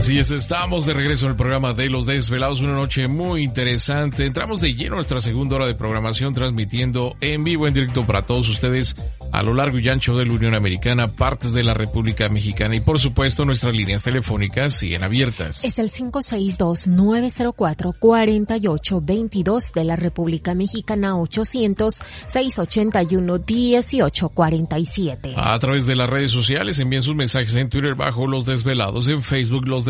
Así es, estamos de regreso en el programa de Los Desvelados, una noche muy interesante. Entramos de lleno a nuestra segunda hora de programación, transmitiendo en vivo, en directo para todos ustedes a lo largo y ancho de la Unión Americana, partes de la República Mexicana y por supuesto nuestras líneas telefónicas siguen abiertas. Es el 562-904-4822 de la República Mexicana 800-681-1847. A través de las redes sociales envíen sus mensajes en Twitter bajo Los Desvelados, en Facebook Los Desvelados,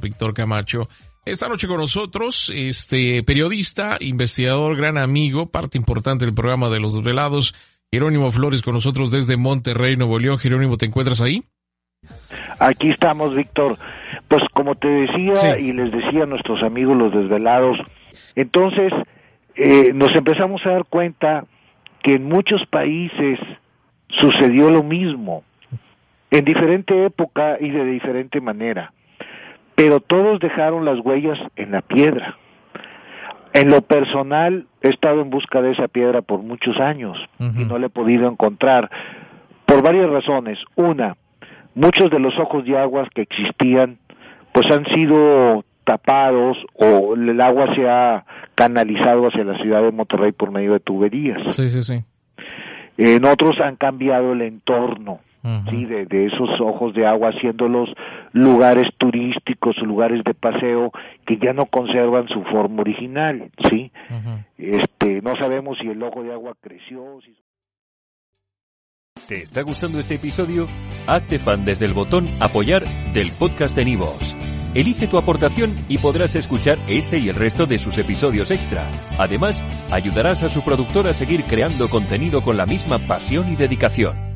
Víctor Camacho. Esta noche con nosotros, este periodista, investigador, gran amigo, parte importante del programa de Los Desvelados, Jerónimo Flores con nosotros desde Monterrey, Nuevo León. Jerónimo, ¿te encuentras ahí? Aquí estamos, Víctor. Pues como te decía y les decía a nuestros amigos los desvelados, entonces eh, nos empezamos a dar cuenta que en muchos países sucedió lo mismo, en diferente época y de diferente manera, pero todos dejaron las huellas en la piedra. En lo personal, he estado en busca de esa piedra por muchos años y no la he podido encontrar por varias razones. Una, muchos de los ojos de aguas que existían pues han sido tapados o el agua se ha canalizado hacia la ciudad de Monterrey por medio de tuberías. Sí, sí, sí. En otros han cambiado el entorno sí, de, de, esos ojos de agua, haciéndolos lugares turísticos, lugares de paseo que ya no conservan su forma original, sí. Este, no sabemos si el ojo de agua creció. Si... ¿Te está gustando este episodio? Hazte fan desde el botón apoyar del podcast de Nivos. Elige tu aportación y podrás escuchar este y el resto de sus episodios extra. Además, ayudarás a su productor a seguir creando contenido con la misma pasión y dedicación.